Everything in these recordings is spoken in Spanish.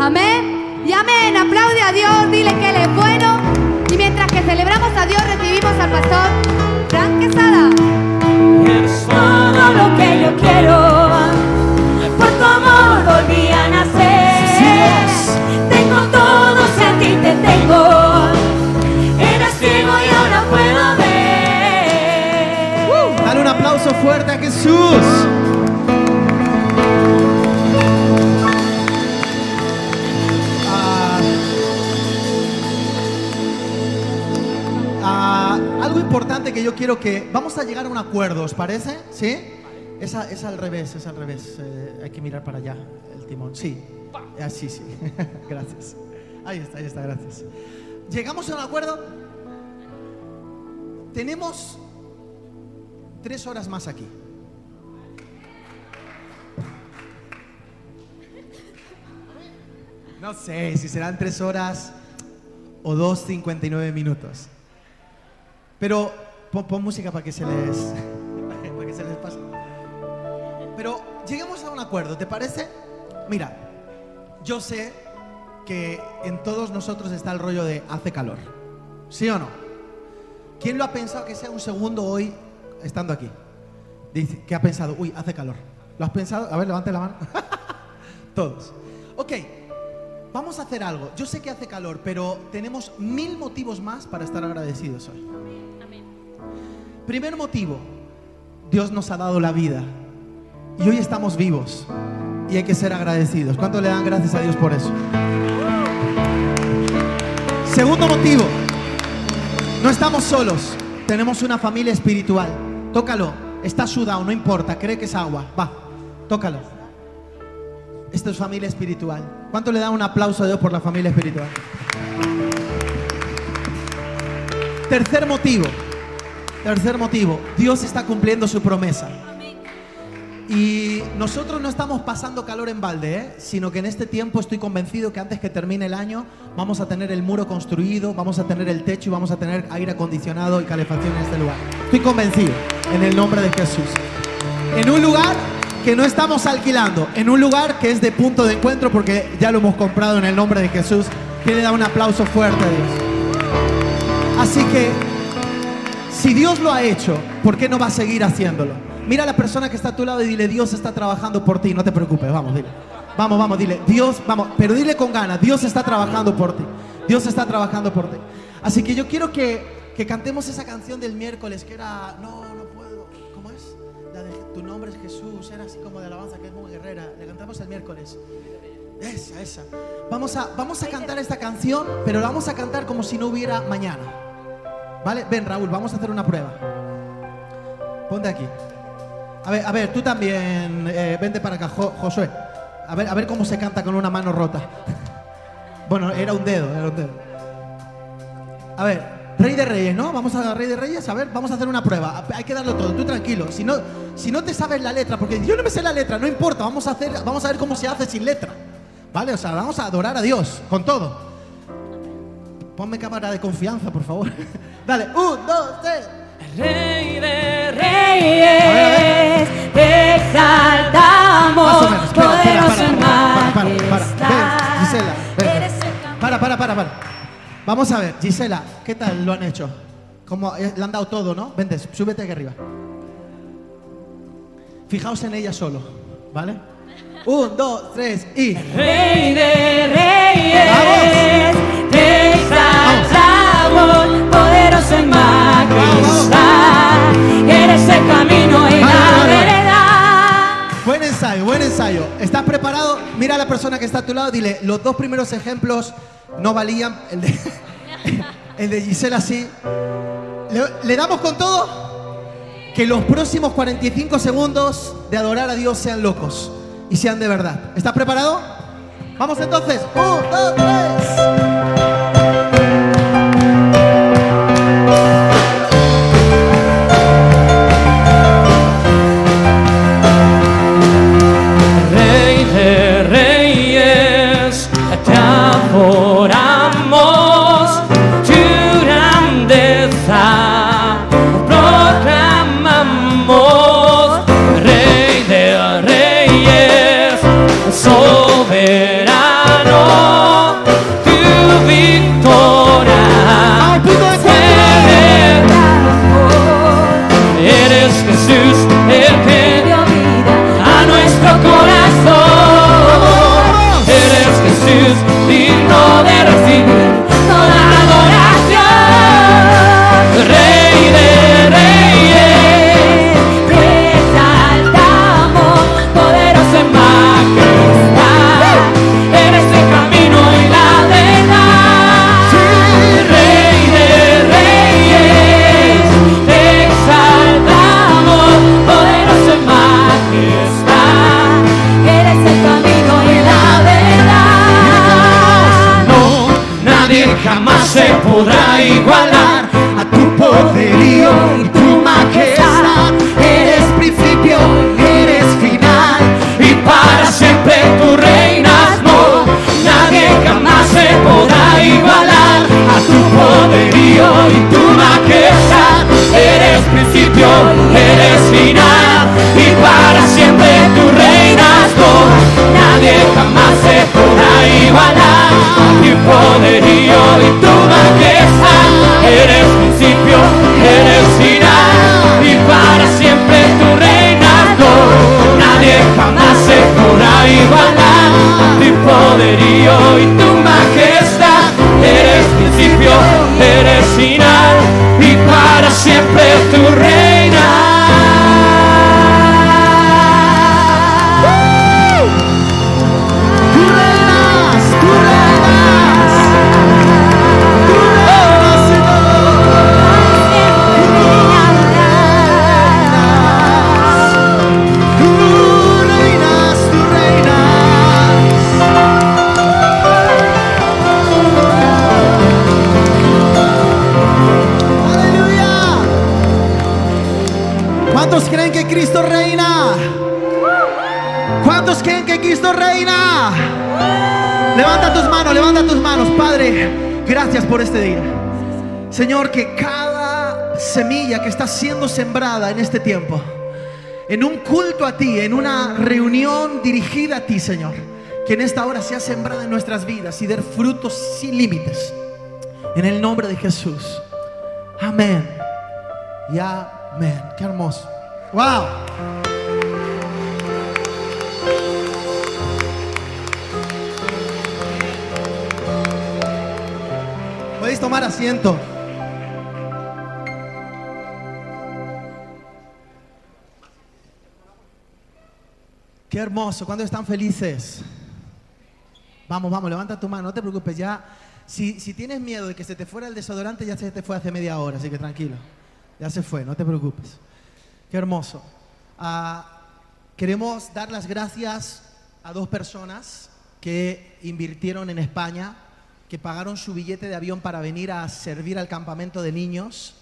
Amén. Y amén. Aplaude a Dios, dile que Él es bueno. Y mientras que celebramos a Dios, recibimos al pastor Frank Quesada. Eres todo lo que yo quiero. Por tu amor volví a nacer. Tengo todo si a ti te tengo. Era ciego y ahora puedo ver. Dale un aplauso fuerte a Jesús. Que yo quiero que vamos a llegar a un acuerdo, ¿os parece? ¿Sí? Es, es al revés, es al revés. Eh, hay que mirar para allá el timón. Sí, así sí. gracias. Ahí está, ahí está, gracias. Llegamos a un acuerdo. Tenemos tres horas más aquí. No sé si serán tres horas o dos cincuenta y nueve minutos. Pero pon, pon música para que se les para que se les pase. Pero lleguemos a un acuerdo, ¿te parece? Mira, yo sé que en todos nosotros está el rollo de hace calor. ¿Sí o no? ¿Quién lo ha pensado que sea un segundo hoy estando aquí? Dice, ¿qué ha pensado? Uy, hace calor. ¿Lo has pensado? A ver, levante la mano. Todos. Ok, vamos a hacer algo. Yo sé que hace calor, pero tenemos mil motivos más para estar agradecidos hoy. Primer motivo, Dios nos ha dado la vida y hoy estamos vivos y hay que ser agradecidos. ¿Cuánto le dan gracias a Dios por eso? Segundo motivo, no estamos solos, tenemos una familia espiritual. Tócalo, está sudado, no importa, cree que es agua. Va, tócalo. Esto es familia espiritual. ¿Cuánto le dan un aplauso a Dios por la familia espiritual? Tercer motivo, tercer motivo, Dios está cumpliendo su promesa. Y nosotros no estamos pasando calor en balde, ¿eh? sino que en este tiempo estoy convencido que antes que termine el año vamos a tener el muro construido, vamos a tener el techo y vamos a tener aire acondicionado y calefacción en este lugar. Estoy convencido en el nombre de Jesús. En un lugar que no estamos alquilando, en un lugar que es de punto de encuentro porque ya lo hemos comprado en el nombre de Jesús. Quiere dar un aplauso fuerte a Dios. Así que si Dios lo ha hecho, ¿por qué no va a seguir haciéndolo? Mira a la persona que está a tu lado y dile, Dios está trabajando por ti, no te preocupes, vamos, dile. Vamos, vamos, dile, Dios, vamos, pero dile con ganas, Dios está trabajando por ti. Dios está trabajando por ti. Así que yo quiero que, que cantemos esa canción del miércoles que era, no, no puedo, ¿cómo es? La de Tu nombre es Jesús, era así como de alabanza, que es muy guerrera. Le cantamos el miércoles. Esa, esa. Vamos a, vamos a cantar esta canción, pero la vamos a cantar como si no hubiera mañana. ¿Vale? Ven, Raúl, vamos a hacer una prueba. Ponte aquí. A ver, a ver, tú también, eh, vente para acá, Jo- Josué. A ver, a ver cómo se canta con una mano rota. Bueno, era un dedo, era un dedo. A ver, Rey de Reyes, ¿no? Vamos a Rey de Reyes, a ver, vamos a hacer una prueba. Hay que darlo todo, tú tranquilo. Si no, si no te sabes la letra, porque yo no me sé la letra, no importa, vamos a hacer, vamos a ver cómo se hace sin letra. ¿Vale? O sea, vamos a adorar a Dios con todo. Ponme cámara de confianza, por favor. Dale, un, dos, tres. Rey de reyes, te exaltamos, Más o menos, espera, espera, poderoso para, para, para, para. Ven, Gisela, ven. Para, para, para, para. Vamos a ver, Gisela, ¿qué tal lo han hecho? Como eh, le han dado todo, ¿no? Vente, súbete aquí arriba. Fijaos en ella solo, ¿vale? Un, dos, tres y. Rey de reyes, Vamos. ¿Estás preparado? Mira a la persona que está a tu lado, dile, los dos primeros ejemplos no valían. El de, el de Gisela sí. ¿Le, le damos con todo? Que los próximos 45 segundos de adorar a Dios sean locos y sean de verdad. ¿Estás preparado? Vamos entonces. Un, dos, tres. Que está siendo sembrada en este tiempo, en un culto a ti, en una reunión dirigida a ti, Señor, que en esta hora sea sembrada en nuestras vidas y dar frutos sin límites. En el nombre de Jesús. Amén. Y amén. Qué hermoso. Wow. Podéis tomar asiento. Qué hermoso. ¿Cuándo están felices? Vamos, vamos, levanta tu mano, no te preocupes. Ya, si, si tienes miedo de que se te fuera el desodorante, ya se te fue hace media hora, así que tranquilo. Ya se fue, no te preocupes. Qué hermoso. Ah, queremos dar las gracias a dos personas que invirtieron en España, que pagaron su billete de avión para venir a servir al campamento de niños,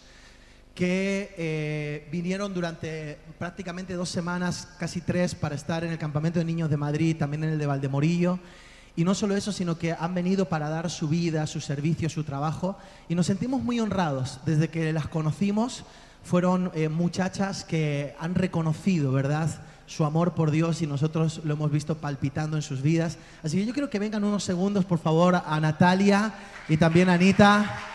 que eh, vinieron durante prácticamente dos semanas, casi tres, para estar en el campamento de niños de Madrid, también en el de Valdemorillo. Y no solo eso, sino que han venido para dar su vida, su servicio, su trabajo. Y nos sentimos muy honrados. Desde que las conocimos, fueron eh, muchachas que han reconocido, ¿verdad? Su amor por Dios y nosotros lo hemos visto palpitando en sus vidas. Así que yo quiero que vengan unos segundos, por favor, a Natalia y también a Anita.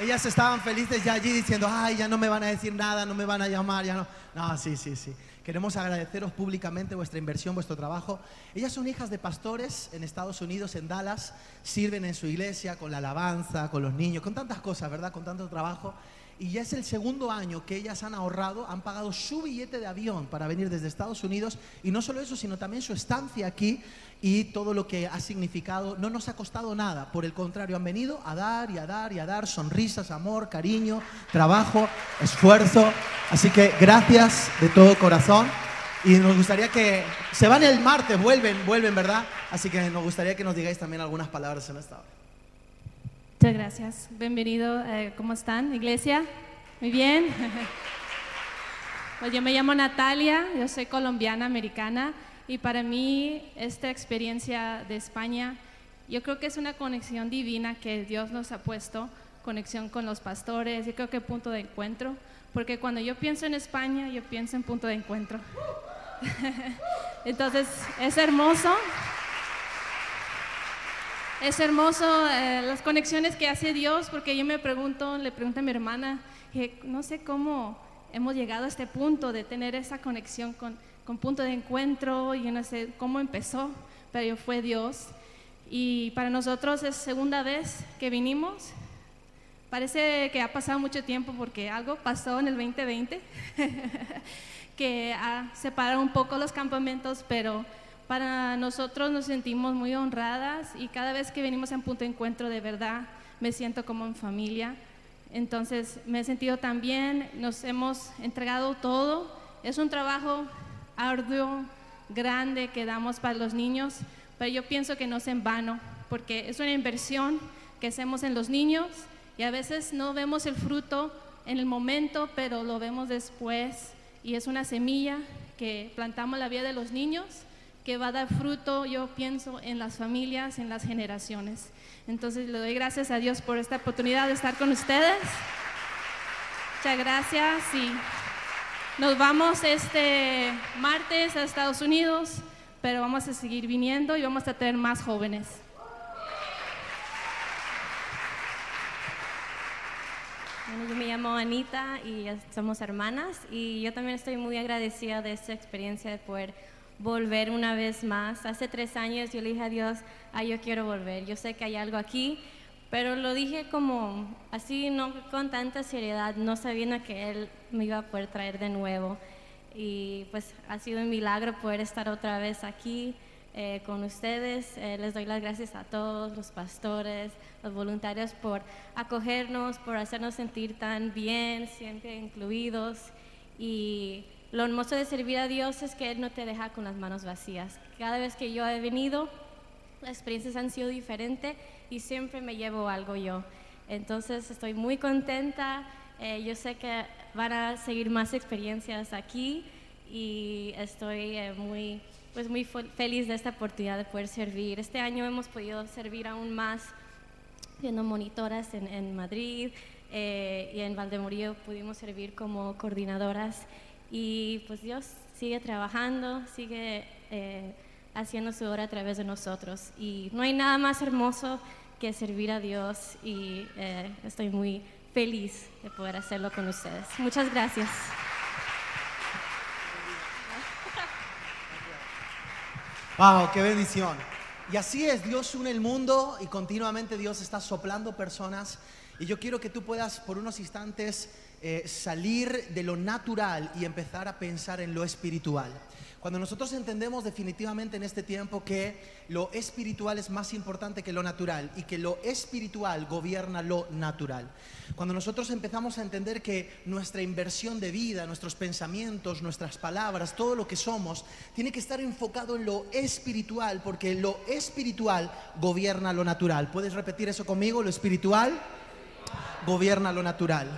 Ellas estaban felices ya allí diciendo, ay, ya no me van a decir nada, no me van a llamar, ya no. No, sí, sí, sí. Queremos agradeceros públicamente vuestra inversión, vuestro trabajo. Ellas son hijas de pastores en Estados Unidos, en Dallas. Sirven en su iglesia con la alabanza, con los niños, con tantas cosas, ¿verdad? Con tanto trabajo. Y ya es el segundo año que ellas han ahorrado, han pagado su billete de avión para venir desde Estados Unidos. Y no solo eso, sino también su estancia aquí y todo lo que ha significado. No nos ha costado nada. Por el contrario, han venido a dar y a dar y a dar sonrisas, amor, cariño, trabajo, esfuerzo. Así que gracias de todo corazón. Y nos gustaría que se van el martes, vuelven, vuelven, ¿verdad? Así que nos gustaría que nos digáis también algunas palabras en esta hora. Muchas gracias. Bienvenido. eh, ¿Cómo están, iglesia? Muy bien. Pues yo me llamo Natalia, yo soy colombiana, americana, y para mí esta experiencia de España, yo creo que es una conexión divina que Dios nos ha puesto, conexión con los pastores, yo creo que punto de encuentro, porque cuando yo pienso en España, yo pienso en punto de encuentro. Entonces, es hermoso. Es hermoso eh, las conexiones que hace Dios, porque yo me pregunto, le pregunto a mi hermana, que no sé cómo hemos llegado a este punto de tener esa conexión con, con punto de encuentro, y yo no sé cómo empezó, pero fue Dios. Y para nosotros es segunda vez que vinimos. Parece que ha pasado mucho tiempo porque algo pasó en el 2020 que ha separado un poco los campamentos, pero para nosotros nos sentimos muy honradas y cada vez que venimos a un punto de encuentro de verdad me siento como en familia. Entonces me he sentido tan bien, nos hemos entregado todo. Es un trabajo arduo, grande que damos para los niños, pero yo pienso que no es en vano, porque es una inversión que hacemos en los niños y a veces no vemos el fruto en el momento, pero lo vemos después y es una semilla que plantamos la vida de los niños que va a dar fruto, yo pienso, en las familias, en las generaciones. Entonces le doy gracias a Dios por esta oportunidad de estar con ustedes. Muchas gracias y nos vamos este martes a Estados Unidos, pero vamos a seguir viniendo y vamos a tener más jóvenes. Bueno, yo me llamo Anita y somos hermanas y yo también estoy muy agradecida de esta experiencia de poder volver una vez más. Hace tres años yo le dije a Dios, ah, yo quiero volver, yo sé que hay algo aquí, pero lo dije como así, no con tanta seriedad, no sabiendo que Él me iba a poder traer de nuevo. Y pues ha sido un milagro poder estar otra vez aquí eh, con ustedes. Eh, les doy las gracias a todos los pastores, los voluntarios por acogernos, por hacernos sentir tan bien, siempre incluidos. Y lo hermoso de servir a Dios es que Él no te deja con las manos vacías. Cada vez que yo he venido, las experiencias han sido diferentes y siempre me llevo algo yo. Entonces estoy muy contenta. Eh, yo sé que van a seguir más experiencias aquí y estoy eh, muy, pues muy feliz de esta oportunidad de poder servir. Este año hemos podido servir aún más siendo monitoras en, Madrid eh, y en Valdemorillo pudimos servir como coordinadoras y pues Dios sigue trabajando, sigue eh, haciendo su obra a través de nosotros. Y no hay nada más hermoso que servir a Dios y eh, estoy muy feliz de poder hacerlo con ustedes. Muchas gracias. Wow, qué bendición. Y así es, Dios une el mundo y continuamente Dios está soplando personas. Y yo quiero que tú puedas por unos instantes eh, salir de lo natural y empezar a pensar en lo espiritual. Cuando nosotros entendemos definitivamente en este tiempo que lo espiritual es más importante que lo natural y que lo espiritual gobierna lo natural. Cuando nosotros empezamos a entender que nuestra inversión de vida, nuestros pensamientos, nuestras palabras, todo lo que somos, tiene que estar enfocado en lo espiritual, porque lo espiritual gobierna lo natural. ¿Puedes repetir eso conmigo? Lo espiritual gobierna lo natural.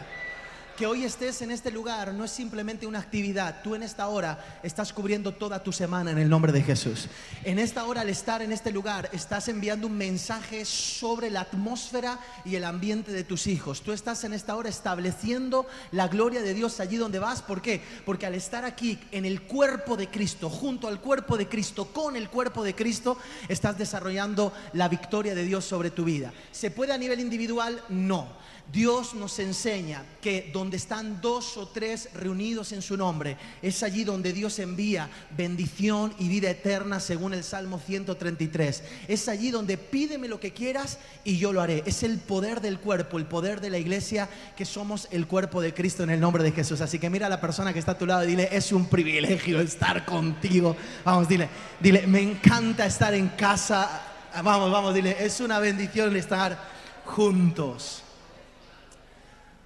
Que hoy estés en este lugar no es simplemente una actividad. Tú en esta hora estás cubriendo toda tu semana en el nombre de Jesús. En esta hora, al estar en este lugar, estás enviando un mensaje sobre la atmósfera y el ambiente de tus hijos. Tú estás en esta hora estableciendo la gloria de Dios allí donde vas. ¿Por qué? Porque al estar aquí en el cuerpo de Cristo, junto al cuerpo de Cristo, con el cuerpo de Cristo, estás desarrollando la victoria de Dios sobre tu vida. ¿Se puede a nivel individual? No. Dios nos enseña que donde están dos o tres reunidos en su nombre, es allí donde Dios envía bendición y vida eterna según el Salmo 133. Es allí donde pídeme lo que quieras y yo lo haré. Es el poder del cuerpo, el poder de la iglesia, que somos el cuerpo de Cristo en el nombre de Jesús. Así que mira a la persona que está a tu lado y dile, es un privilegio estar contigo. Vamos, dile, dile, me encanta estar en casa. Vamos, vamos, dile, es una bendición estar juntos.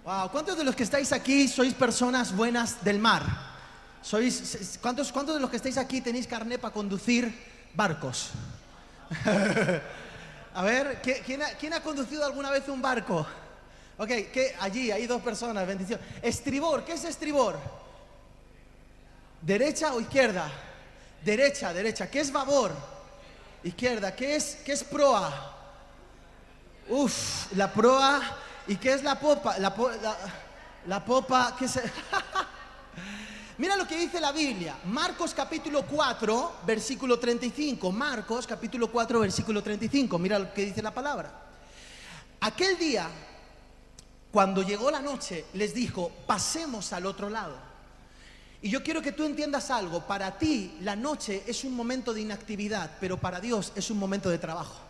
Wow, ¿cuántos de los que estáis aquí sois personas buenas del mar? ¿Sois, cuántos, ¿Cuántos de los que estáis aquí tenéis carné para conducir barcos? A ver, ¿quién ha, ¿quién ha, conducido alguna vez un barco? Ok, ¿qué? allí hay dos personas, bendición. Estribor, ¿qué es estribor? ¿Derecha o izquierda? Derecha, derecha. ¿Qué es babor? Izquierda. ¿Qué es, qué es proa? Uf, la proa ¿Y qué es la popa? La, la, popa, ¿qué es? Mira lo que dice la Biblia. Marcos capítulo 4, versículo 35. Marcos capítulo 4, versículo 35. Mira lo que dice la palabra. Aquel día, cuando llegó la noche, les dijo, pasemos al otro lado. Y yo quiero que tú entiendas algo. Para ti la noche es un momento de inactividad, pero para Dios es un momento de trabajo.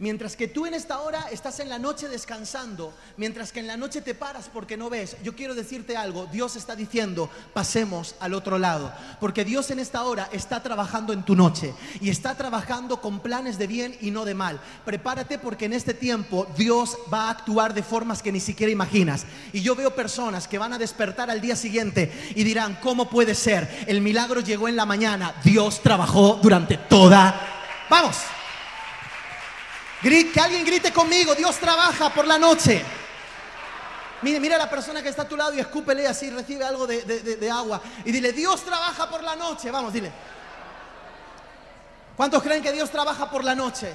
Mientras que tú en esta hora estás en la noche descansando, mientras que en la noche te paras porque no ves, yo quiero decirte algo, Dios está diciendo, pasemos al otro lado, porque Dios en esta hora está trabajando en tu noche y está trabajando con planes de bien y no de mal. Prepárate porque en este tiempo Dios va a actuar de formas que ni siquiera imaginas. Y yo veo personas que van a despertar al día siguiente y dirán, ¿cómo puede ser? El milagro llegó en la mañana, Dios trabajó durante toda... Vamos. Que alguien grite conmigo, Dios trabaja por la noche. Mire, mira a la persona que está a tu lado y escúpele así, recibe algo de- de agua. Y dile, Dios trabaja por la noche. Vamos, dile. ¿Cuántos creen que Dios trabaja por la noche?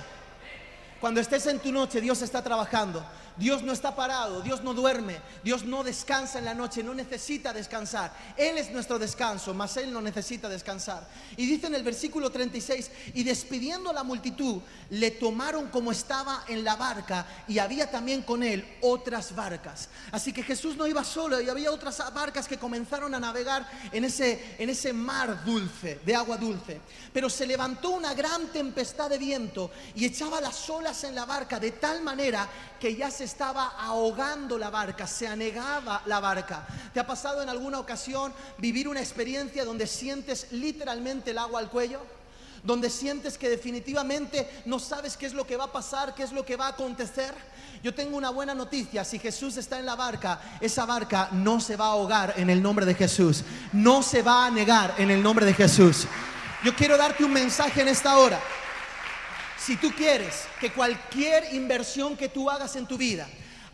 Cuando estés en tu noche, Dios está trabajando. Dios no está parado, Dios no duerme, Dios no descansa en la noche, no necesita descansar. Él es nuestro descanso, mas Él no necesita descansar. Y dice en el versículo 36, y despidiendo a la multitud, le tomaron como estaba en la barca y había también con Él otras barcas. Así que Jesús no iba solo y había otras barcas que comenzaron a navegar en ese, en ese mar dulce, de agua dulce. Pero se levantó una gran tempestad de viento y echaba las olas en la barca de tal manera que ya se estaba ahogando la barca, se anegaba la barca. ¿Te ha pasado en alguna ocasión vivir una experiencia donde sientes literalmente el agua al cuello? Donde sientes que definitivamente no sabes qué es lo que va a pasar, qué es lo que va a acontecer. Yo tengo una buena noticia, si Jesús está en la barca, esa barca no se va a ahogar en el nombre de Jesús, no se va a negar en el nombre de Jesús. Yo quiero darte un mensaje en esta hora. Si tú quieres que cualquier inversión que tú hagas en tu vida,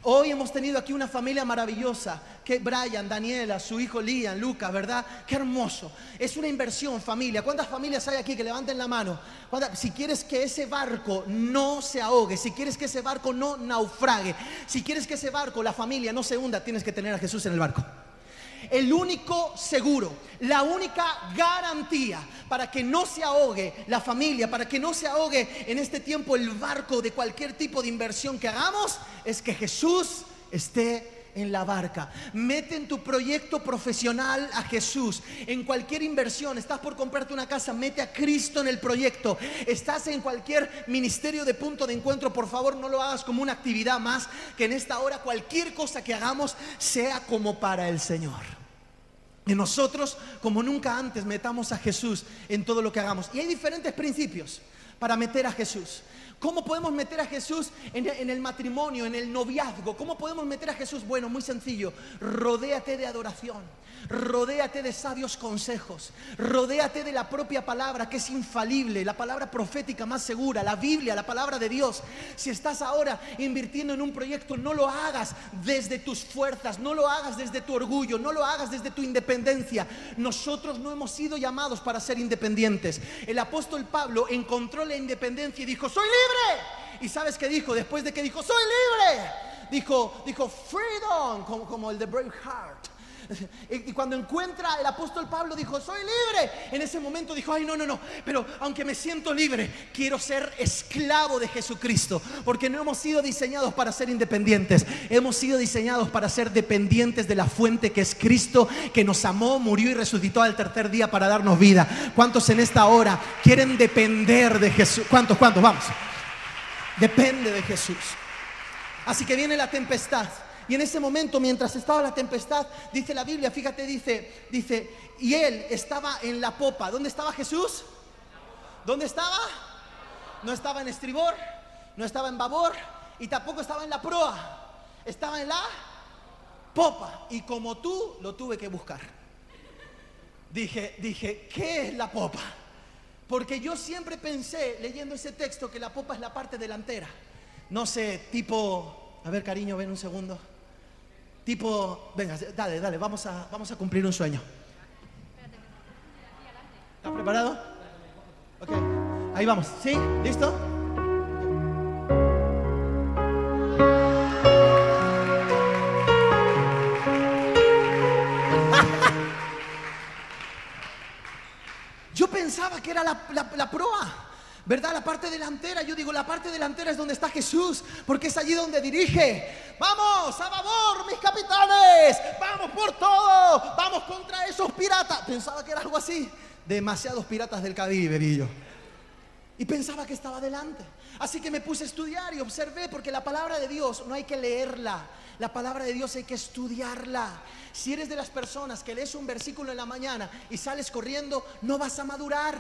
hoy hemos tenido aquí una familia maravillosa, que Brian, Daniela, su hijo Lian, Lucas, ¿verdad? Qué hermoso. Es una inversión familia. ¿Cuántas familias hay aquí que levanten la mano? ¿Cuántas- Si quieres que ese barco no se ahogue, si quieres que ese barco no naufrague, si quieres que ese barco, la familia no se hunda, tienes que tener a Jesús en el barco. El único seguro, la única garantía para que no se ahogue la familia, para que no se ahogue en este tiempo el barco de cualquier tipo de inversión que hagamos, es que Jesús esté en la barca. Mete en tu proyecto profesional a Jesús. En cualquier inversión, estás por comprarte una casa, mete a Cristo en el proyecto. Estás en cualquier ministerio de punto de encuentro, por favor no lo hagas como una actividad más, que en esta hora cualquier cosa que hagamos sea como para el Señor. Y nosotros, como nunca antes, metamos a Jesús en todo lo que hagamos. Y hay diferentes principios para meter a Jesús. ¿Cómo podemos meter a Jesús en el matrimonio, en el noviazgo? ¿Cómo podemos meter a Jesús? Bueno, muy sencillo. Rodéate de adoración. Rodéate de sabios consejos. Rodéate de la propia palabra que es infalible, la palabra profética más segura, la Biblia, la palabra de Dios. Si estás ahora invirtiendo en un proyecto, no lo hagas desde tus fuerzas, no lo hagas desde tu orgullo, no lo hagas desde tu independencia. Nosotros no hemos sido llamados para ser independientes. El apóstol Pablo encontró la independencia y dijo, soy libre. ¿Y sabes qué dijo? Después de que dijo, soy libre. Dijo, dijo, freedom, como, como el de Braveheart. Y cuando encuentra el apóstol Pablo dijo, soy libre. En ese momento dijo, ay, no, no, no, pero aunque me siento libre, quiero ser esclavo de Jesucristo. Porque no hemos sido diseñados para ser independientes. Hemos sido diseñados para ser dependientes de la fuente que es Cristo, que nos amó, murió y resucitó al tercer día para darnos vida. ¿Cuántos en esta hora quieren depender de Jesús? ¿Cuántos, cuántos? Vamos. Depende de Jesús. Así que viene la tempestad. Y en ese momento, mientras estaba la tempestad, dice la Biblia, fíjate, dice, dice, y él estaba en la popa. ¿Dónde estaba Jesús? ¿Dónde estaba? No estaba en estribor, no estaba en babor y tampoco estaba en la proa. Estaba en la popa. Y como tú, lo tuve que buscar. Dije, dije, ¿qué es la popa? Porque yo siempre pensé, leyendo ese texto, que la popa es la parte delantera. No sé, tipo, a ver cariño, ven un segundo. Tipo, venga, dale, dale, vamos a, vamos a cumplir un sueño. ¿Estás preparado? Ok, ahí vamos. ¿Sí? ¿Listo? Yo pensaba que era la, la- la proa, ¿verdad? La parte delantera. Yo digo, la parte delantera es donde está Jesús, porque es allí donde dirige. Vamos, a favor, mis capitanes. Vamos por todo. Vamos contra esos piratas. Pensaba que era algo así. Demasiados piratas del Caribe, yo. Y pensaba que estaba delante. Así que me puse a estudiar y observé, porque la palabra de Dios no hay que leerla. La palabra de Dios hay que estudiarla. Si eres de las personas que lees un versículo en la mañana y sales corriendo, no vas a madurar.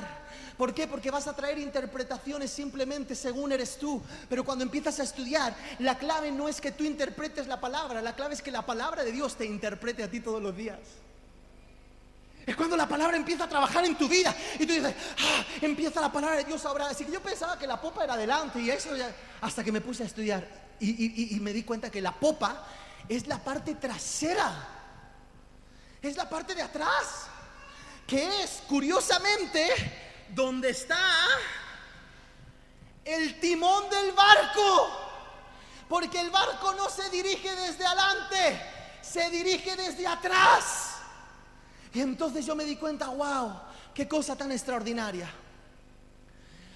¿Por qué? Porque vas a traer interpretaciones simplemente según eres tú. Pero cuando empiezas a estudiar, la clave no es que tú interpretes la palabra, la clave es que la palabra de Dios te interprete a ti todos los días. Es cuando la palabra empieza a trabajar en tu vida y tú dices, ah, empieza la palabra de Dios ahora. Así que yo pensaba que la popa era adelante y eso ya, hasta que me puse a estudiar y, y- me di cuenta que la popa es la parte trasera, es la parte de atrás, que es curiosamente donde está el timón del barco. Porque el barco no se dirige desde adelante, se dirige desde atrás. Y entonces yo me di cuenta, wow, qué cosa tan extraordinaria.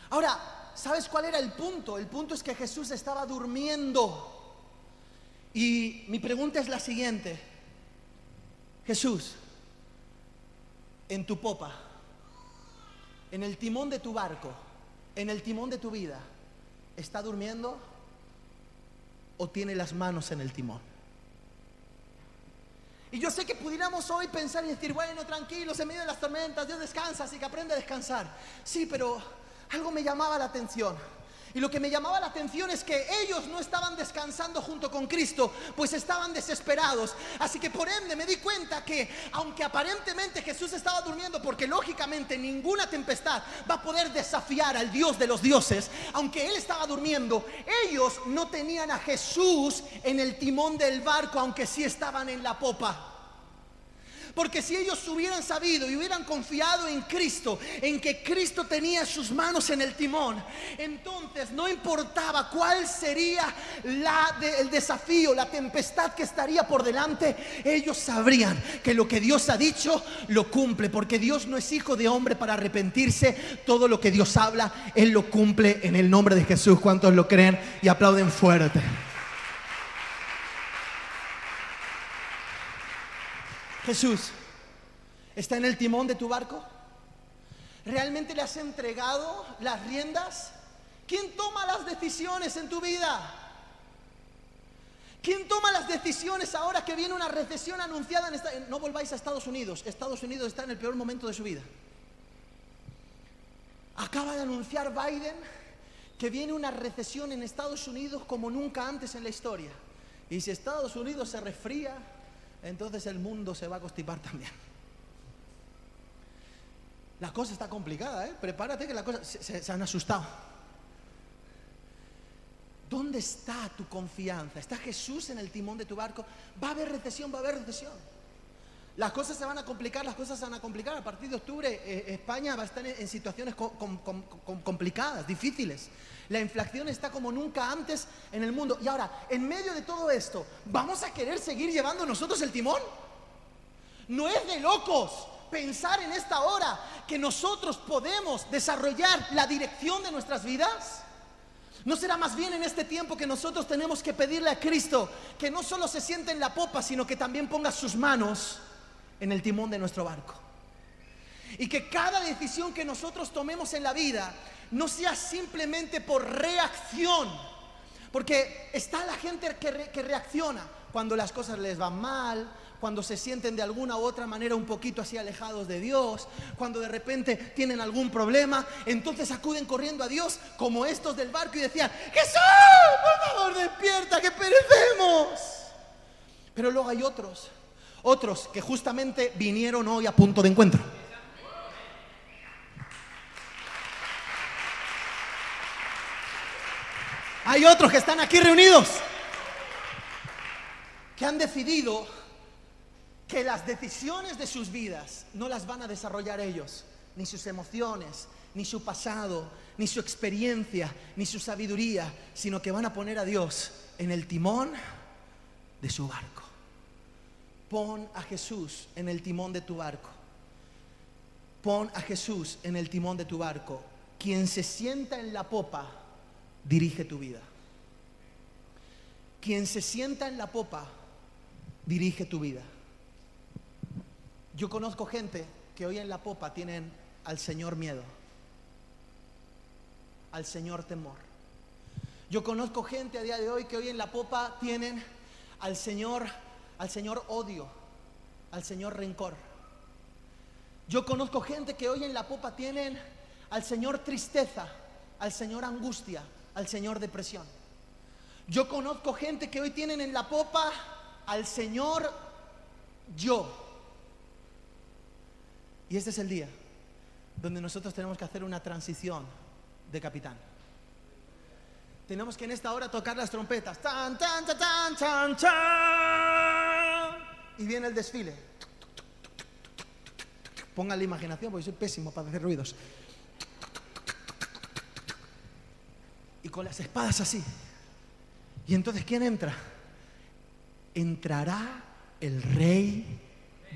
Ahora, ¿sabes cuál era el punto? El punto es que Jesús estaba durmiendo. Y mi pregunta es la siguiente. Jesús, en tu popa, en el timón de tu barco, en el timón de tu vida, ¿está durmiendo o tiene las manos en el timón? Y yo sé que pudiéramos hoy pensar y decir, bueno, tranquilos, en medio de las tormentas, Dios descansa, así que aprende a descansar. Sí, pero algo me llamaba la atención. Y lo que me llamaba la atención es que ellos no estaban descansando junto con Cristo, pues estaban desesperados. Así que por ende me di cuenta que aunque aparentemente Jesús estaba durmiendo, porque lógicamente ninguna tempestad va a poder desafiar al Dios de los dioses, aunque Él estaba durmiendo, ellos no tenían a Jesús en el timón del barco, aunque sí estaban en la popa. Porque si ellos hubieran sabido y hubieran confiado en Cristo, en que Cristo tenía sus manos en el timón, entonces no importaba cuál sería la el desafío, la tempestad que estaría por delante, ellos sabrían que lo que Dios ha dicho lo cumple, porque Dios no es hijo de hombre para arrepentirse, todo lo que Dios habla, Él lo cumple en el nombre de Jesús. ¿Cuántos lo creen y aplauden fuerte? Jesús, ¿está en el timón de tu barco? ¿Realmente le has entregado las riendas? ¿Quién toma las decisiones en tu vida? ¿Quién toma las decisiones ahora que viene una recesión anunciada en esta... No volváis a Estados Unidos. Estados Unidos está en el peor momento de su vida. Acaba de anunciar Biden que viene una recesión en Estados Unidos como nunca antes en la historia. Y si Estados Unidos se resfría, entonces el mundo se va a constipar también. La cosa está complicada, ¿eh? Prepárate que la cosa... Se, se- se han asustado. ¿Dónde está tu confianza? ¿Está Jesús en el timón de tu barco? Va a haber recesión, va a haber recesión. Las cosas se van a complicar, las cosas se van a complicar. A partir de octubre eh, España va a estar en, situaciones co- com- com- com- complicadas, difíciles. La inflación está como nunca antes en el mundo. Y ahora, en medio de todo esto, ¿vamos a querer seguir llevando nosotros el timón? No es de locos pensar en esta hora que nosotros podemos desarrollar la dirección de nuestras vidas. ¿No será más bien en este tiempo que nosotros tenemos que pedirle a Cristo que no solo se siente en la popa, sino que también ponga sus manos en el timón de nuestro barco? Y que cada decisión que nosotros tomemos en la vida no sea simplemente por reacción. Porque está la gente que, re- que reacciona cuando las cosas les van mal, cuando se sienten de alguna u otra manera un poquito así alejados de Dios, cuando de repente tienen algún problema, entonces acuden corriendo a Dios como estos del barco y decían, Jesús, por favor despierta, que perecemos. Pero luego hay otros, otros que justamente vinieron hoy a punto de encuentro. Hay otros que están aquí reunidos que han decidido que las decisiones de sus vidas no las van a desarrollar ellos, ni sus emociones, ni su pasado, ni su experiencia, ni su sabiduría, sino que van a poner a Dios en el timón de su barco. Pon a Jesús en el timón de tu barco. Pon a Jesús en el timón de tu barco. Quien se sienta en la popa dirige tu vida. Quien se sienta en la popa dirige tu vida. Yo conozco gente que hoy en la popa tienen al Señor miedo. al Señor temor. Yo conozco gente a día de hoy que hoy en la popa tienen al Señor, al Señor odio, al Señor rencor. Yo conozco gente que hoy en la popa tienen al Señor tristeza, al Señor angustia, al Señor depresión. Yo conozco gente que hoy tienen en la popa al Señor yo. Y este es el día donde nosotros tenemos que hacer una transición de capitán. Tenemos que en esta hora tocar las trompetas. Tan, tan, tan, tan, tan, tan. Y viene el desfile. Pongan la imaginación porque soy pésimo para hacer ruidos. Y con las espadas así. Y entonces, ¿quién entra? Entrará el Rey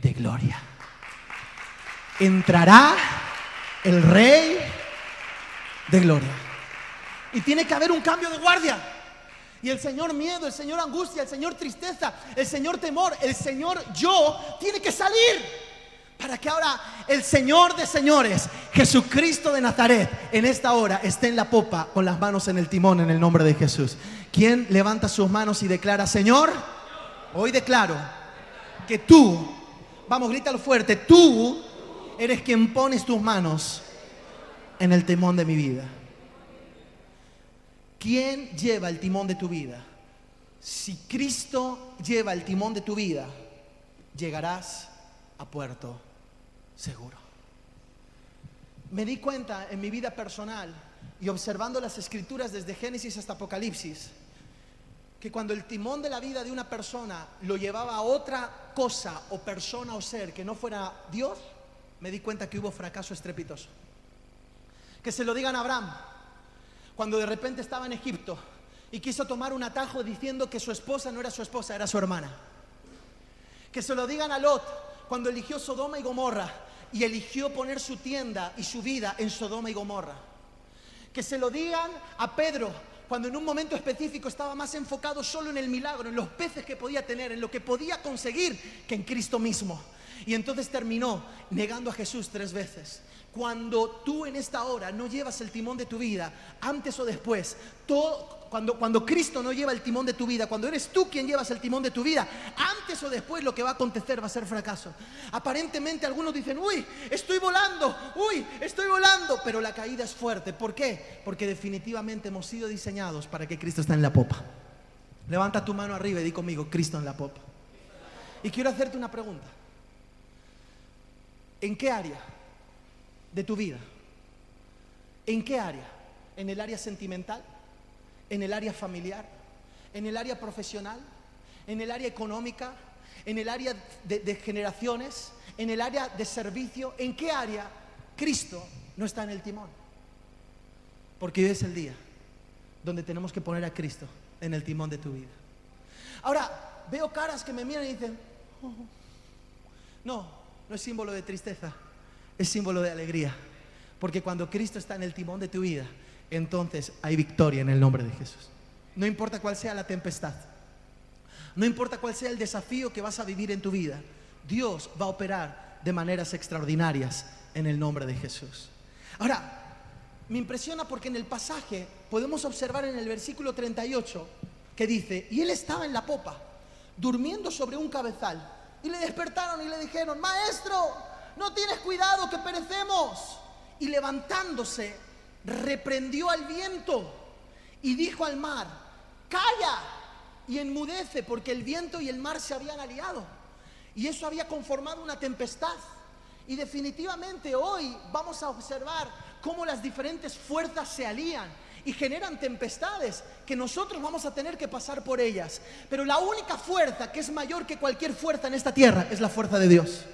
de Gloria. Entrará el Rey de Gloria. Y tiene que haber un cambio de guardia. Y el Señor miedo, el Señor angustia, el Señor tristeza, el Señor temor, el Señor yo tiene que salir. Para que ahora el Señor de señores, Jesucristo de Nazaret, en esta hora esté en la popa con las manos en el timón en el nombre de Jesús. ¿Quién levanta sus manos y declara, Señor, hoy declaro que tú, vamos, grítalo fuerte, tú eres quien pones tus manos en el timón de mi vida. ¿Quién lleva el timón de tu vida? Si Cristo lleva el timón de tu vida, llegarás a puerto seguro. Me di cuenta en mi vida personal y observando las escrituras desde Génesis hasta Apocalipsis, que cuando el timón de la vida de una persona lo llevaba a otra cosa o persona o ser que no fuera Dios, me di cuenta que hubo fracaso estrepitoso. Que se lo digan a Abraham, cuando de repente estaba en Egipto y quiso tomar un atajo diciendo que su esposa no era su esposa, era su hermana. Que se lo digan a Lot cuando eligió Sodoma y Gomorra y eligió poner su tienda y su vida en Sodoma y Gomorra. Que se lo digan a Pedro cuando en un momento específico estaba más enfocado solo en el milagro, en los peces que podía tener, en lo que podía conseguir, que en Cristo mismo. Y entonces terminó negando a Jesús tres veces. Cuando tú en esta hora no llevas el timón de tu vida, antes o después, todo, cuando, cuando Cristo no lleva el timón de tu vida, cuando eres tú quien llevas el timón de tu vida, antes o después lo que va a acontecer va a ser fracaso. Aparentemente algunos dicen, uy, estoy volando, uy, estoy volando, pero la caída es fuerte. ¿Por qué? Porque definitivamente hemos sido diseñados para que Cristo esté en la popa. Levanta tu mano arriba y di conmigo, Cristo en la popa. Y quiero hacerte una pregunta. ¿En qué área de tu vida? ¿En qué área? ¿En el área sentimental? ¿En el área familiar? ¿En el área profesional? ¿En el área económica? ¿En el área de, generaciones? ¿En el área de servicio? ¿En qué área Cristo no está en el timón? Porque hoy es el día donde tenemos que poner a Cristo en el timón de tu vida. Ahora, veo caras que me miran y dicen, "Oh, no, no es símbolo de tristeza, es símbolo de alegría. Porque cuando Cristo está en el timón de tu vida, entonces hay victoria en el nombre de Jesús. No importa cuál sea la tempestad, no importa cuál sea el desafío que vas a vivir en tu vida, Dios va a operar de maneras extraordinarias en el nombre de Jesús. Ahora, me impresiona porque en el pasaje podemos observar en el versículo 38 que dice, y él estaba en la popa, durmiendo sobre un cabezal, y le despertaron y le dijeron, maestro, no tienes cuidado que perecemos. Y levantándose, reprendió al viento y dijo al mar, calla y enmudece, porque el viento y el mar se habían aliado. Y eso había conformado una tempestad. Y definitivamente hoy vamos a observar cómo las diferentes fuerzas se alían y generan tempestades que nosotros vamos a tener que pasar por ellas. Pero la única fuerza que es mayor que cualquier fuerza en esta tierra es la fuerza de Dios.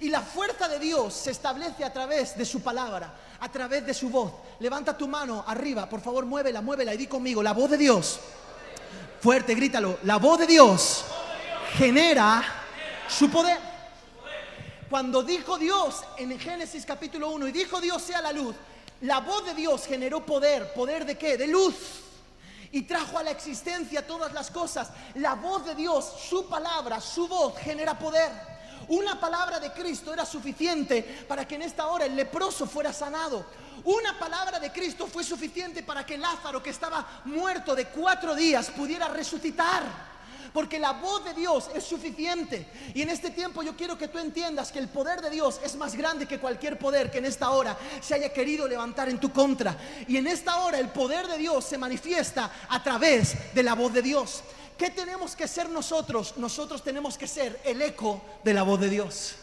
Y la fuerza de Dios se establece a través de su palabra, a través de su voz. Levanta tu mano arriba, por favor, muévela, muévela y di conmigo, la voz de Dios. Fuerte, grítalo. La voz de Dios genera su poder. Cuando dijo Dios en Génesis capítulo 1 y dijo Dios sea la luz, la voz de Dios generó poder. ¿Poder de qué? De luz. Y trajo a la existencia todas las cosas. La voz de Dios, su palabra, su voz genera poder. Una palabra de Cristo era suficiente para que en esta hora el leproso fuera sanado. Una palabra de Cristo fue suficiente para que Lázaro, que estaba muerto de cuatro días, pudiera resucitar. Porque la voz de Dios es suficiente. Y en este tiempo yo quiero que tú entiendas que el poder de Dios es más grande que cualquier poder que en esta hora se haya querido levantar en tu contra. Y en esta hora el poder de Dios se manifiesta a través de la voz de Dios. ¿Qué tenemos que ser nosotros? Nosotros tenemos que ser el eco de la voz de Dios.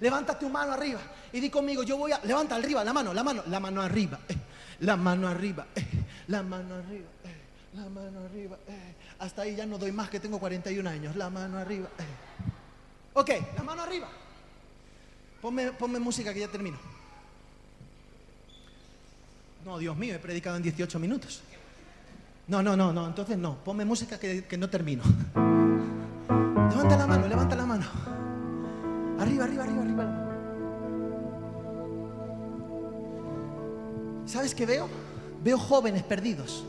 Levanta tu mano arriba y di conmigo, yo voy a... Levanta arriba la mano, la mano, la mano arriba, eh, la mano arriba, eh, la mano arriba, eh, la mano arriba. eh. Hasta ahí ya no doy más que tengo 41 años. La mano arriba. eh. Ok, la mano arriba. Ponme, música que ya termino. No, Dios mío, he predicado en 18 minutos. No, no, no, no, entonces no. Ponme música que, que no termino. Levanta la mano, levanta la mano. Arriba, arriba, arriba, arriba. ¿Sabes qué veo? Veo jóvenes perdidos.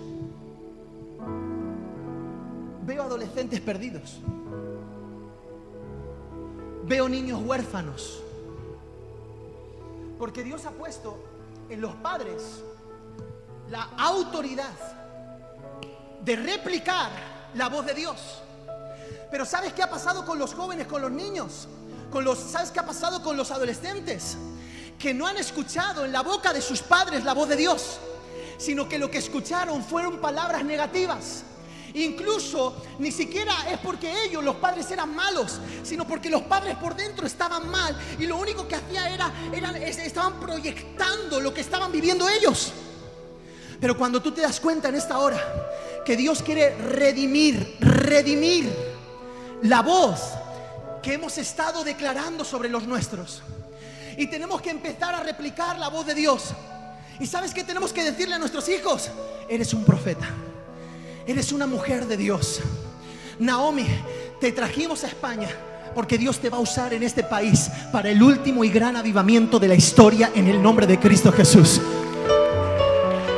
Veo adolescentes perdidos. Veo niños huérfanos. Porque Dios ha puesto en los padres la autoridad de replicar la voz de Dios. Pero ¿sabes qué ha pasado con los jóvenes, con los niños? Con los, ¿Sabes qué ha pasado con los adolescentes? Que no han escuchado en la boca de sus padres la voz de Dios, sino que lo que escucharon fueron palabras negativas. Incluso ni siquiera es porque ellos, los padres, eran malos, sino porque los padres por dentro estaban mal y lo único que hacía era, estaban proyectando lo que estaban viviendo ellos. Pero cuando tú te das cuenta en esta hora que Dios quiere redimir, redimir la voz que hemos estado declarando sobre los nuestros. Y tenemos que empezar a replicar la voz de Dios. ¿Y sabes qué tenemos que decirle a nuestros hijos? Eres un profeta. Eres una mujer de Dios. Naomi, te trajimos a España porque Dios te va a usar en este país para el último y gran avivamiento de la historia en el nombre de Cristo Jesús.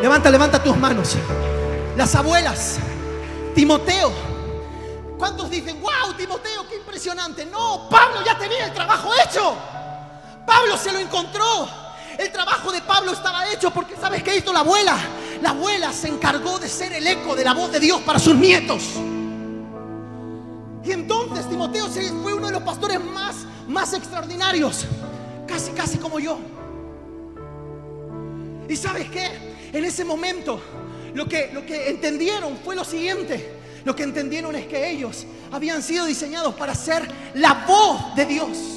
Levanta, levanta tus manos. Las abuelas, Timoteo. ¿Cuántos dicen, wow, Timoteo, qué impresionante? No, Pablo ya tenía el trabajo hecho. Pablo se lo encontró. El trabajo de Pablo estaba hecho porque ¿sabes qué hizo la abuela? La abuela se encargó de ser el eco de la voz de Dios para sus nietos. Y entonces Timoteo fue uno de los pastores más, más extraordinarios. Casi, casi como yo. ¿Y sabes qué? En ese momento lo que, lo que entendieron fue lo siguiente. Lo que entendieron es que ellos habían sido diseñados para ser la voz de Dios.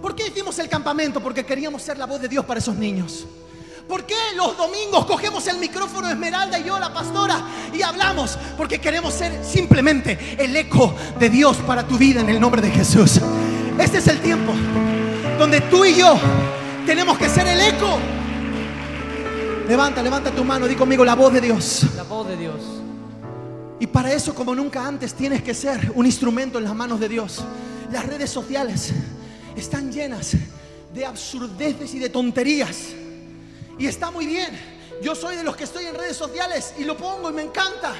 ¿Por qué hicimos el campamento? Porque queríamos ser la voz de Dios para esos niños. ¿Por qué los domingos cogemos el micrófono Esmeralda y yo, la pastora, y hablamos? Porque queremos ser simplemente el eco de Dios para tu vida en el nombre de Jesús. Este es el tiempo donde tú y yo tenemos que ser el eco. Levanta, levanta tu mano, di conmigo la voz de Dios. La voz de Dios. Y para eso, como nunca antes, tienes que ser un instrumento en las manos de Dios. Las redes sociales están llenas de absurdeces y de tonterías. Y está muy bien. Yo soy de los que estoy en redes sociales y lo pongo y me encanta.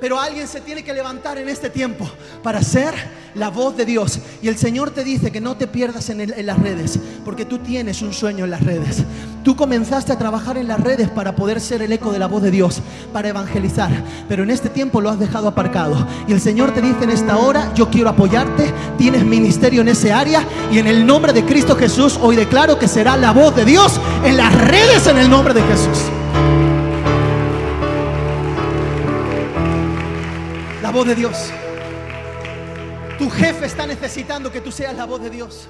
Pero alguien se tiene que levantar en este tiempo para ser la voz de Dios. Y el Señor te dice que no te pierdas en, las redes, porque tú tienes un sueño en las redes. Tú comenzaste a trabajar en las redes para poder ser el eco de la voz de Dios, para evangelizar. Pero en este tiempo lo has dejado aparcado. Y el Señor te dice en esta hora, yo quiero apoyarte, tienes ministerio en ese área. Y en el nombre de Cristo Jesús, hoy declaro que será la voz de Dios en las redes en el nombre de Jesús. La voz de Dios. Tu jefe está necesitando que tú seas la voz de Dios.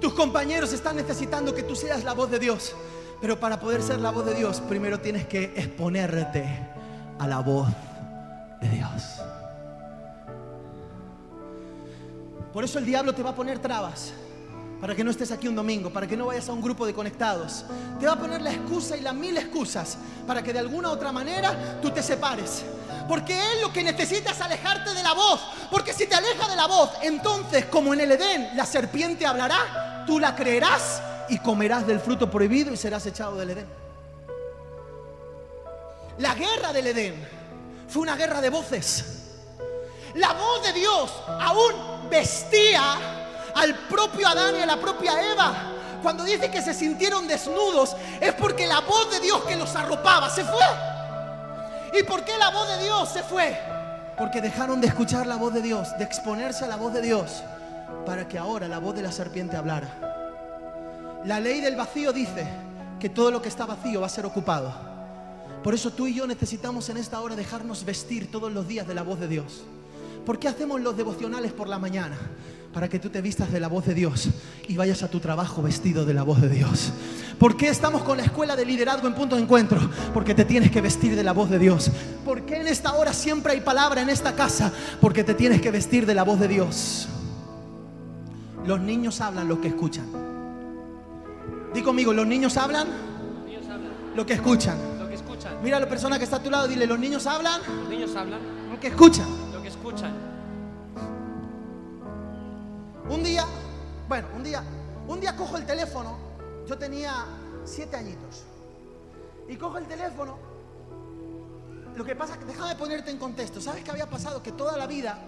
Tus compañeros están necesitando que tú seas la voz de Dios. Pero para poder ser la voz de Dios, primero tienes que exponerte a la voz de Dios. Por eso el diablo te va a poner trabas. Para que no estés aquí un domingo, para que no vayas a un grupo de conectados. Te va a poner la excusa y las mil excusas para que de alguna u otra manera tú te separes. Porque Él lo que necesita es alejarte de la voz. Porque si te aleja de la voz, entonces como en el Edén la serpiente hablará, tú la creerás y comerás del fruto prohibido y serás echado del Edén. La guerra del Edén fue una guerra de voces. La voz de Dios aún vestía al propio Adán y a la propia Eva. Cuando dice que se sintieron desnudos, es porque la voz de Dios que los arropaba se fue. ¿Y por qué la voz de Dios se fue? Porque dejaron de escuchar la voz de Dios, de exponerse a la voz de Dios, para que ahora la voz de la serpiente hablara. La ley del vacío dice que todo lo que está vacío va a ser ocupado. Por eso tú y yo necesitamos en esta hora dejarnos vestir todos los días de la voz de Dios. ¿Por qué hacemos los devocionales por la mañana? Para que tú te vistas de la voz de Dios y vayas a tu trabajo vestido de la voz de Dios. ¿Por qué estamos con la escuela de liderazgo en punto de encuentro? Porque te tienes que vestir de la voz de Dios. ¿Por qué en esta hora siempre hay palabra en esta casa? Porque te tienes que vestir de la voz de Dios. Los niños hablan lo que escuchan. Di conmigo, los niños hablan Los niños hablan lo que escuchan. lo que escuchan. Mira a la persona que está a tu lado, dile, los niños hablan Los niños hablan lo que escuchan. lo que escuchan. Un día, bueno, un día, un día cojo el teléfono, yo tenía siete añitos, y cojo el teléfono, lo que pasa déjame ponerte en contexto, ¿sabes qué había pasado? Que toda la vida,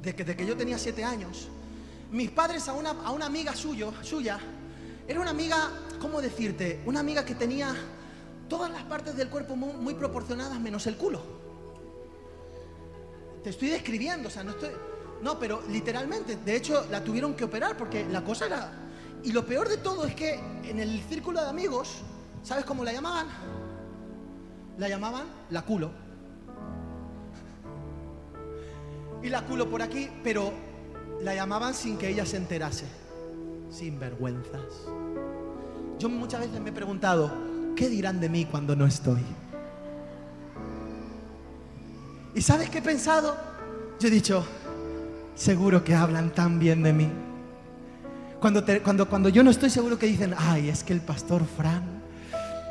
desde que, de que yo tenía siete años, mis padres a una, a una amiga suyo, suya, era una amiga, ¿cómo decirte? Una amiga que tenía todas las partes del cuerpo muy, muy proporcionadas menos el culo. Te estoy describiendo, o sea, no estoy... No, pero literalmente, de hecho, la tuvieron que operar porque la cosa era... Y lo peor de todo es que en el círculo de amigos, ¿sabes cómo la llamaban? La llamaban la culo. Y la culo por aquí, pero la llamaban sin que ella se enterase. Sin vergüenzas. Yo muchas veces me he preguntado, ¿qué dirán de mí cuando no estoy? ¿Y sabes qué he pensado? Yo he dicho, seguro que hablan tan bien de mí. Cuando, cuando, cuando yo no estoy seguro que dicen, ay, es que el pastor Fran